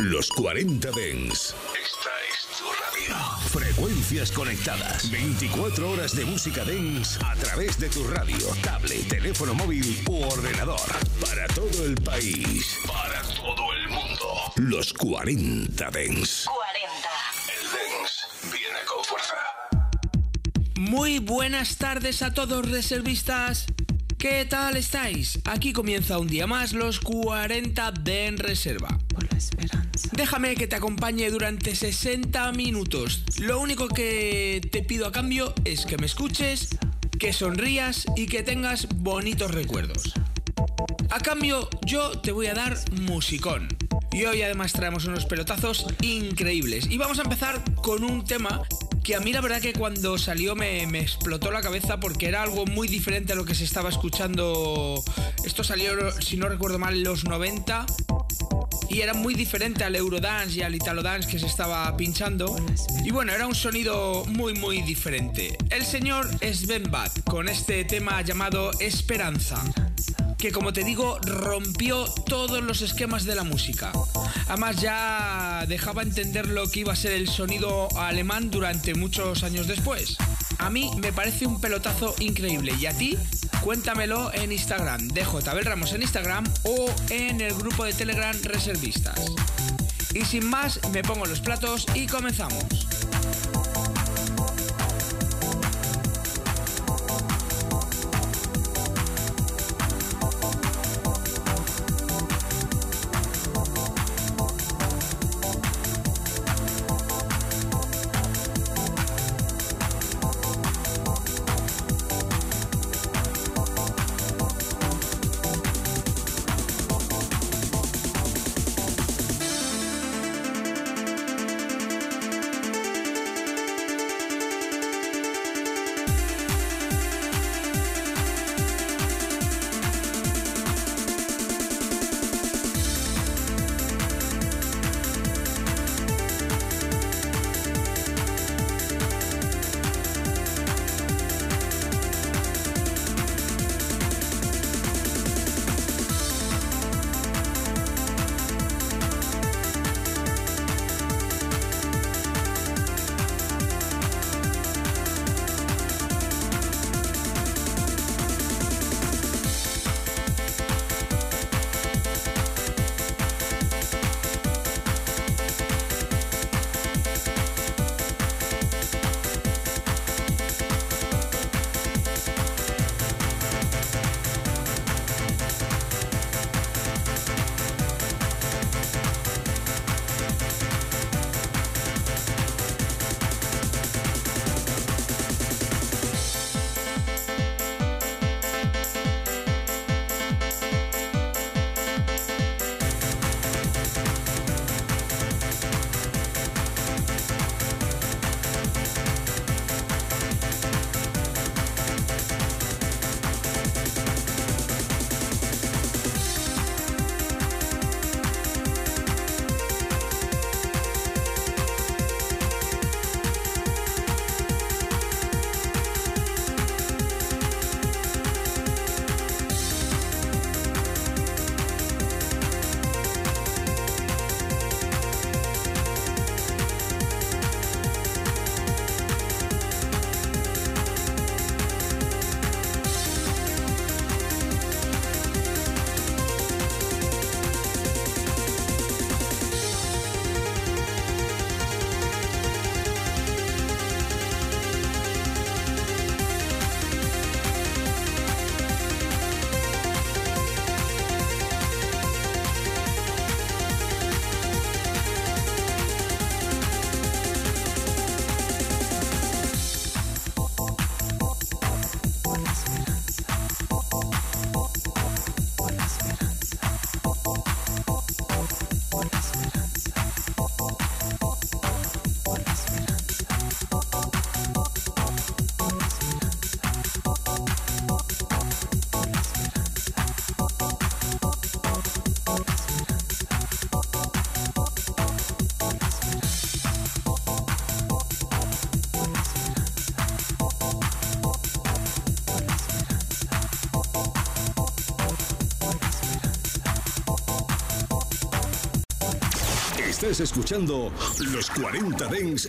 Los 40 Dens. Esta es tu radio. Frecuencias conectadas. 24 horas de música Dens a través de tu radio, tablet, teléfono móvil u ordenador. Para todo el país. Para todo el mundo. Los 40 Dens. 40. El Dens viene con fuerza. Muy buenas tardes a todos reservistas. ¿Qué tal estáis? Aquí comienza un día más los 40 de en reserva. Déjame que te acompañe durante 60 minutos. Lo único que te pido a cambio es que me escuches, que sonrías y que tengas bonitos recuerdos. A cambio, yo te voy a dar musicón. Y hoy además traemos unos pelotazos increíbles. Y vamos a empezar con un tema que a mí la verdad que cuando salió me, me, explotó la cabeza porque era algo muy diferente a lo que se estaba escuchando. Esto salió, si no recuerdo mal, los 90 y era muy diferente al Eurodance y al Italo Dance que se estaba pinchando. Y bueno, era un sonido muy muy diferente. El señor Sven Bad con este tema llamado Esperanza que como te digo rompió todos los esquemas de la música. Además ya dejaba entender lo que iba a ser el sonido alemán durante muchos años después. A mí me parece un pelotazo increíble y a ti cuéntamelo en Instagram, dejo Tabel Ramos en Instagram o en el grupo de Telegram Reservistas. Y sin más, me pongo los platos y comenzamos. Escuchando los 40 Dens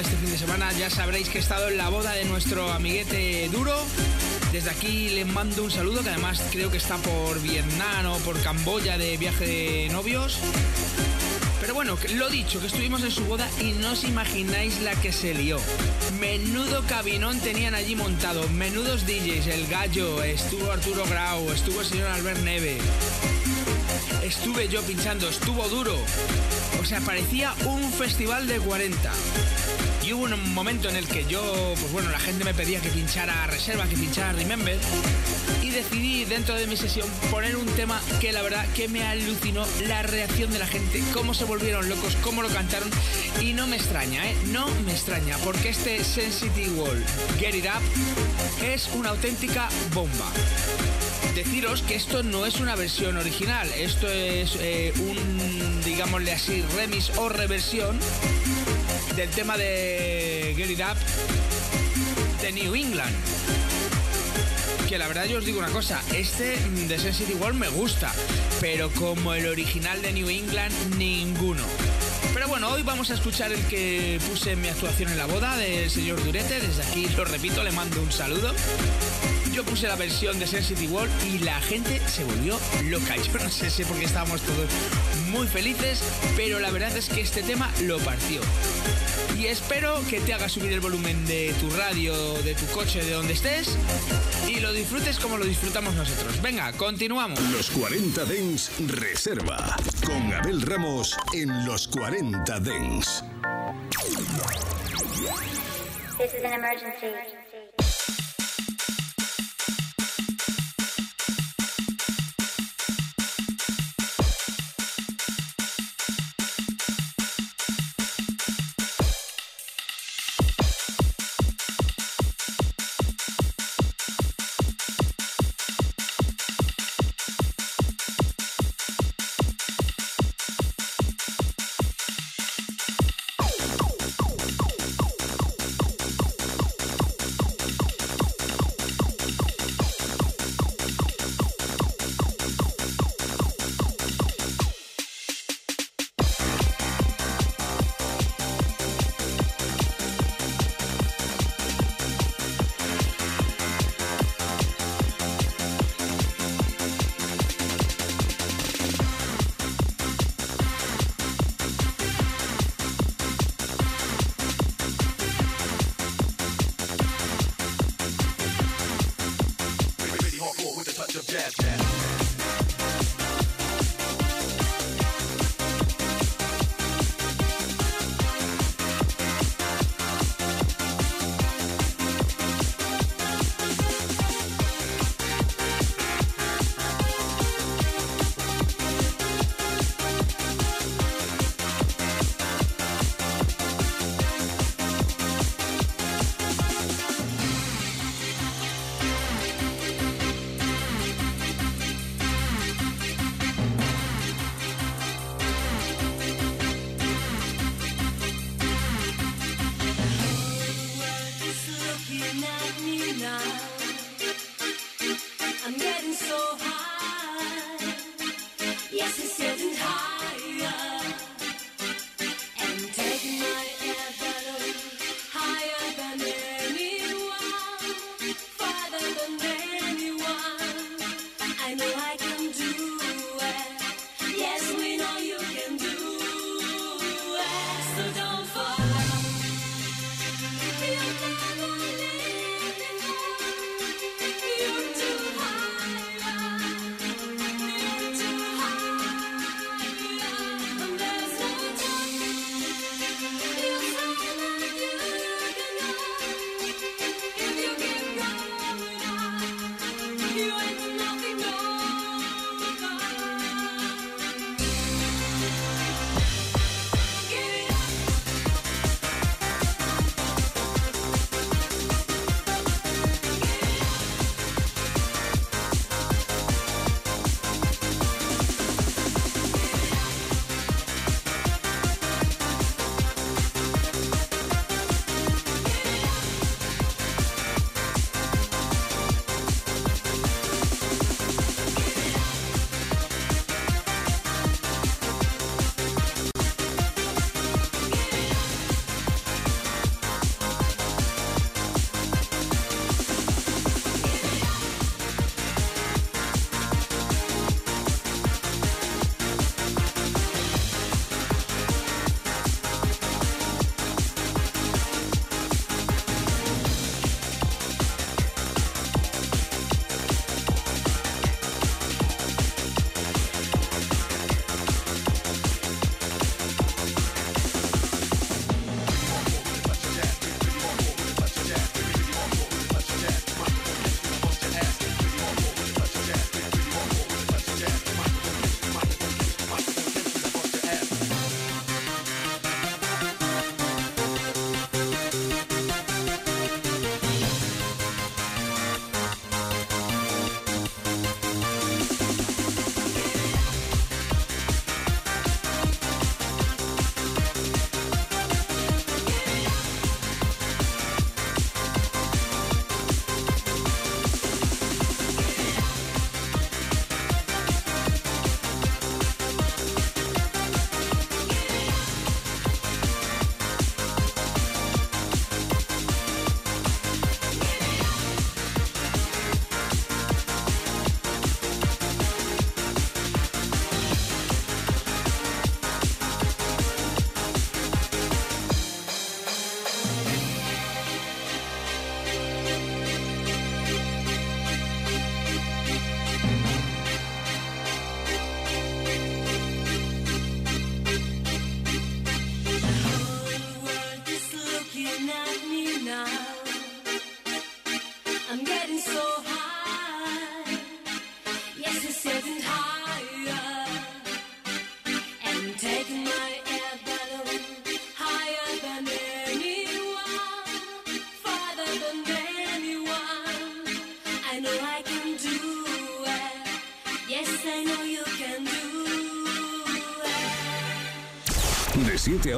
Este fin de semana ya sabréis que he estado en la boda de nuestro amiguete Duro. Desde aquí le mando un saludo, que además creo que está por Vietnam o por Camboya de viaje de novios. Pero bueno, lo dicho, que estuvimos en su boda y no os imagináis la que se lió. Menudo cabinón tenían allí montado, menudos DJs, el gallo, estuvo Arturo Grau, estuvo el señor Albert Neve. Estuve yo pinchando, estuvo duro. O sea, parecía un festival de 40. Y hubo un momento en el que yo, pues bueno, la gente me pedía que pinchara reserva, que pinchara Remember. Y decidí dentro de mi sesión poner un tema que la verdad que me alucinó la reacción de la gente, cómo se volvieron locos, cómo lo cantaron. Y no me extraña, ¿eh? No me extraña, porque este Sensitive Wall, Get It Up, es una auténtica bomba deciros que esto no es una versión original, esto es eh, un, digámosle así, remix o reversión del tema de Get It Up de New England. Que la verdad yo os digo una cosa, este de Sensitive World me gusta, pero como el original de New England, ninguno. Pero bueno, hoy vamos a escuchar el que puse en mi actuación en la boda del señor Durete. Desde aquí lo repito, le mando un saludo. Yo puse la versión de Sensitive World y la gente se volvió loca. Yo no sé si porque estábamos todos muy felices, pero la verdad es que este tema lo partió. Y espero que te haga subir el volumen de tu radio, de tu coche, de donde estés, y lo disfrutes como lo disfrutamos nosotros. Venga, continuamos. Los 40 Dens Reserva, con Abel Ramos en los 40 Dens. This is an emergency.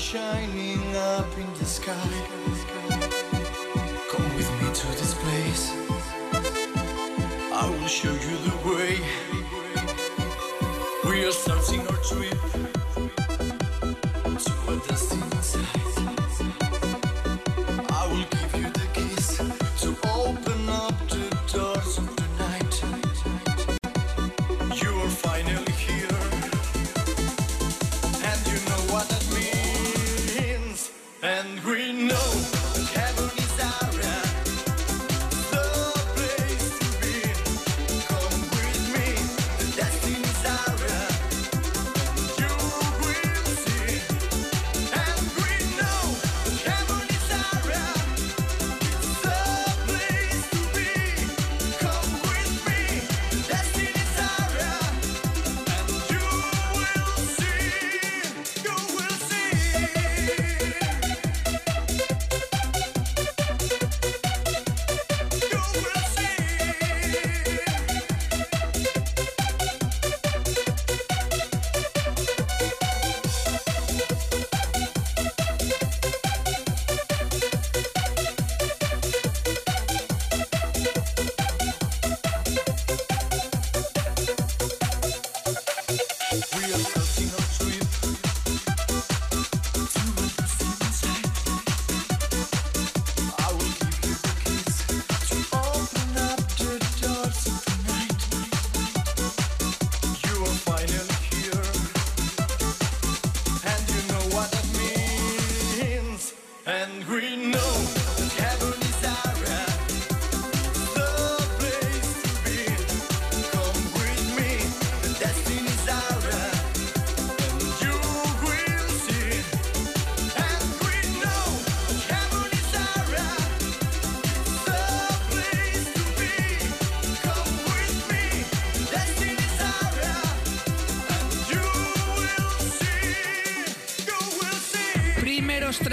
passion.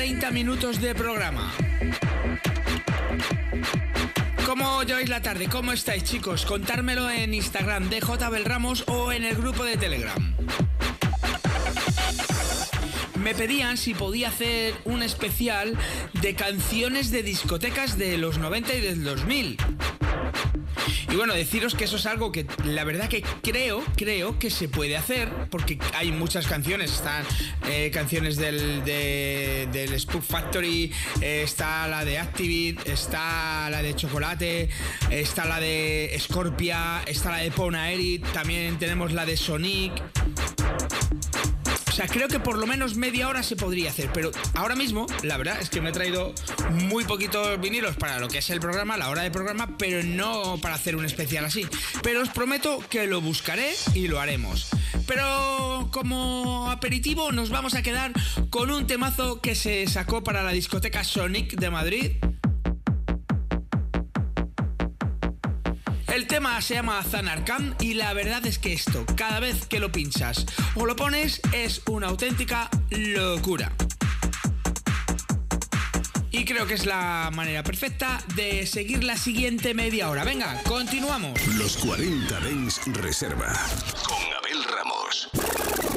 30 minutos de programa. ¿Cómo lleváis la tarde? ¿Cómo estáis, chicos? Contármelo en Instagram de J. Ramos o en el grupo de Telegram. Me pedían si podía hacer un especial de canciones de discotecas de los 90 y del 2000. Y bueno, deciros que eso es algo que la verdad que creo, creo que se puede hacer, porque hay muchas canciones, están eh, canciones del, de- del Spook Factory, eh, está la de Activit, está la de Chocolate, está la de Scorpia, está la de Pona Eric, también tenemos la de Sonic. Sea, creo que por lo menos media hora se podría hacer, pero ahora mismo, la verdad es que me he traído muy poquitos vinilos para lo que es el programa, la hora de programa, pero no para hacer un especial así. Pero os prometo que lo buscaré y lo haremos. Pero como aperitivo nos vamos a quedar con un temazo que se sacó para la discoteca Sonic de Madrid. El tema se llama Zanarkand y la verdad es que esto, cada vez que lo pinchas o lo pones, es una auténtica locura. Y creo que es la manera perfecta de seguir la siguiente media hora. Venga, continuamos. Los 40 Dens Reserva. Con Abel Ramos.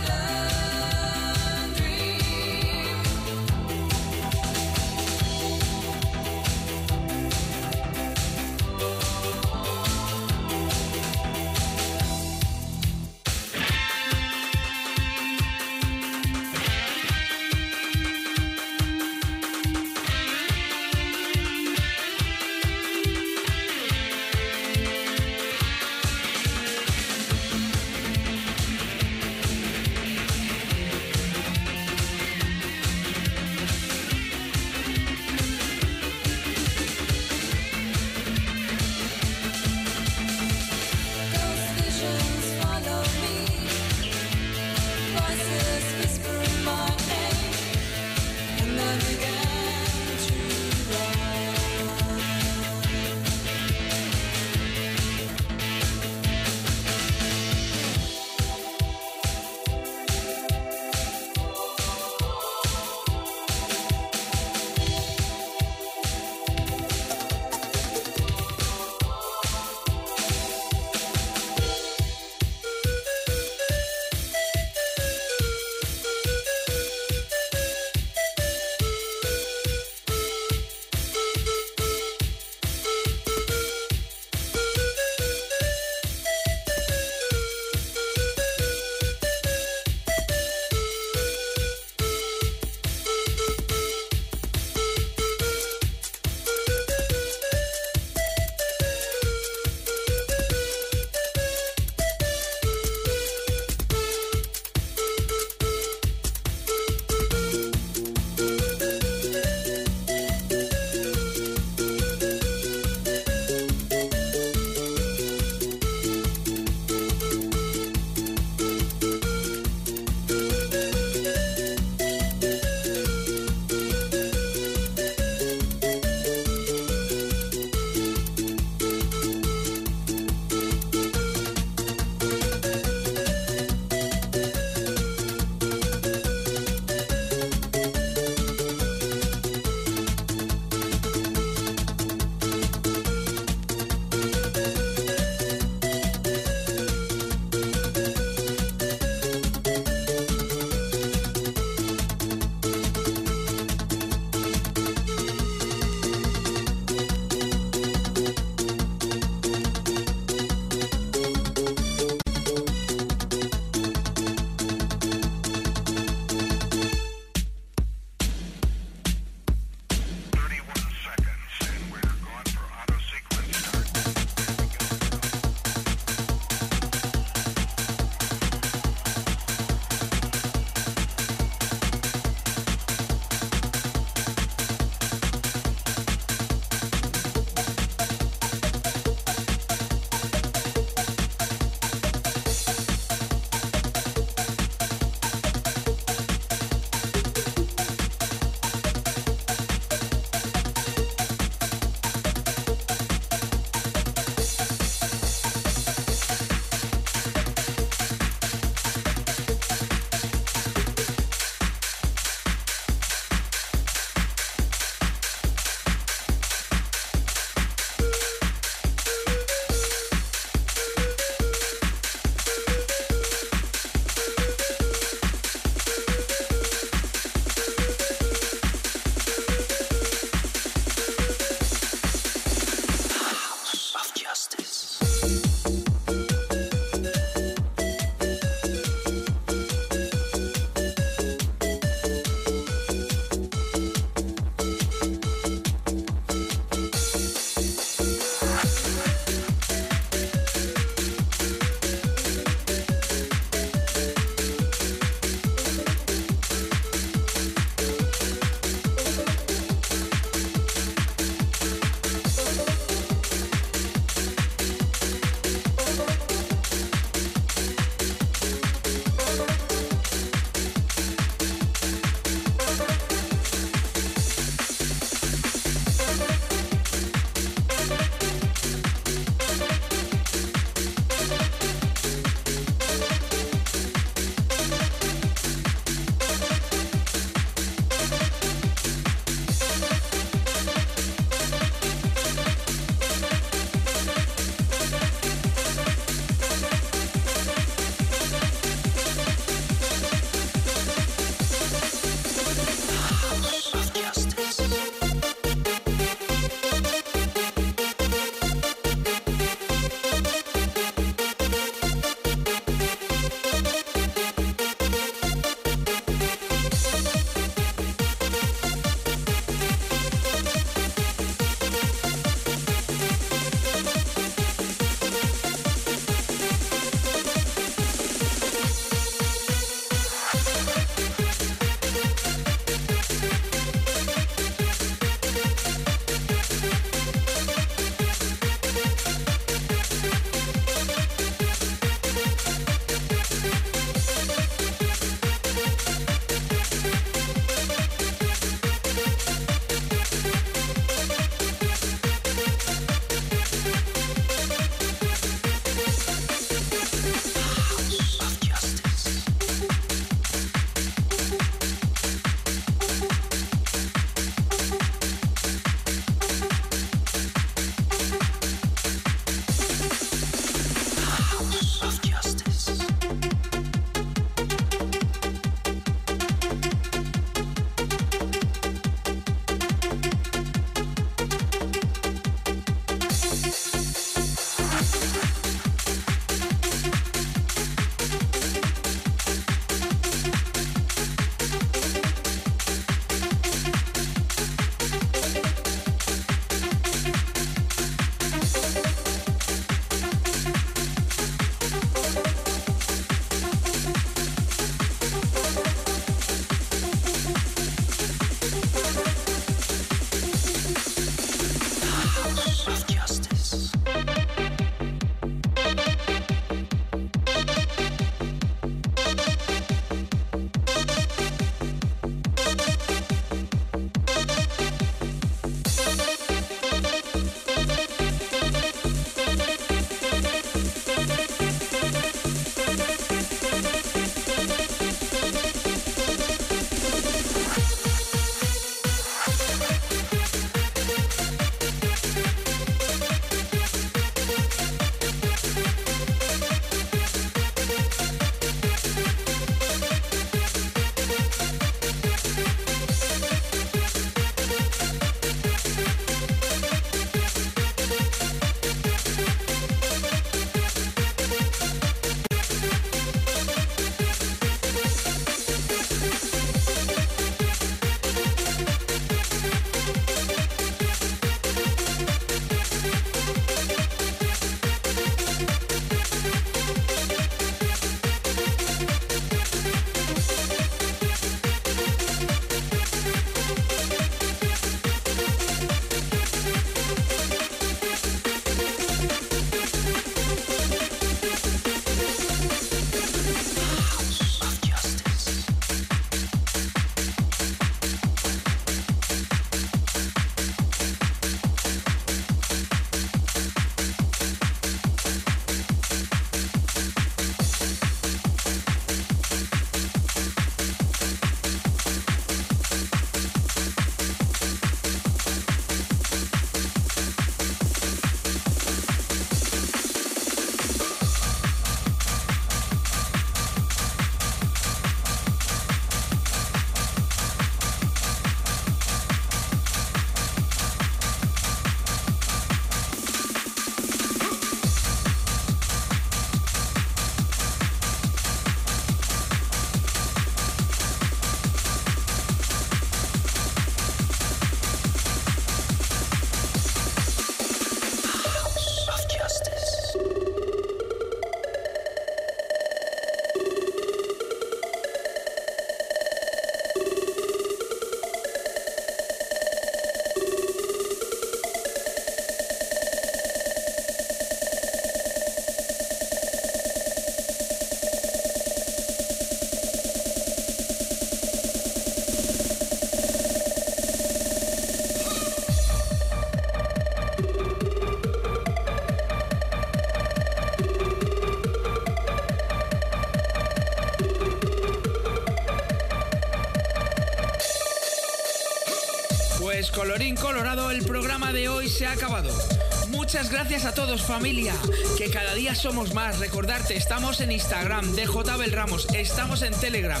Muchas gracias a todos familia, que cada día somos más. Recordarte, estamos en Instagram, DJ Ramos, estamos en Telegram,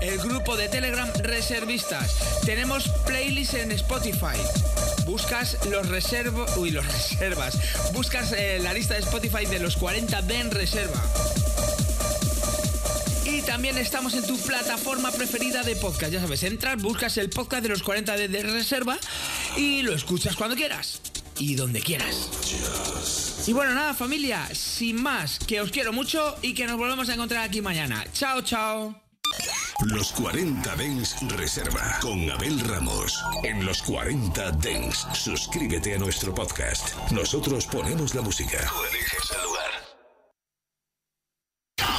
el grupo de Telegram Reservistas. Tenemos playlists en Spotify. Buscas los reservos, uy, los reservas. Buscas eh, la lista de Spotify de los 40 de en reserva. Y también estamos en tu plataforma preferida de podcast. Ya sabes, entras, buscas el podcast de los 40 de, de reserva y lo escuchas cuando quieras y donde quieras. Y bueno, nada, familia, sin más, que os quiero mucho y que nos volvemos a encontrar aquí mañana. Chao, chao. Los 40 Dens Reserva con Abel Ramos. En los 40 Dens, suscríbete a nuestro podcast. Nosotros ponemos la música. Tú eliges el lugar.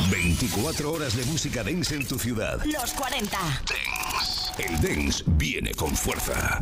24 horas de música dance en tu ciudad. Los 40. Dance. El dance viene con fuerza.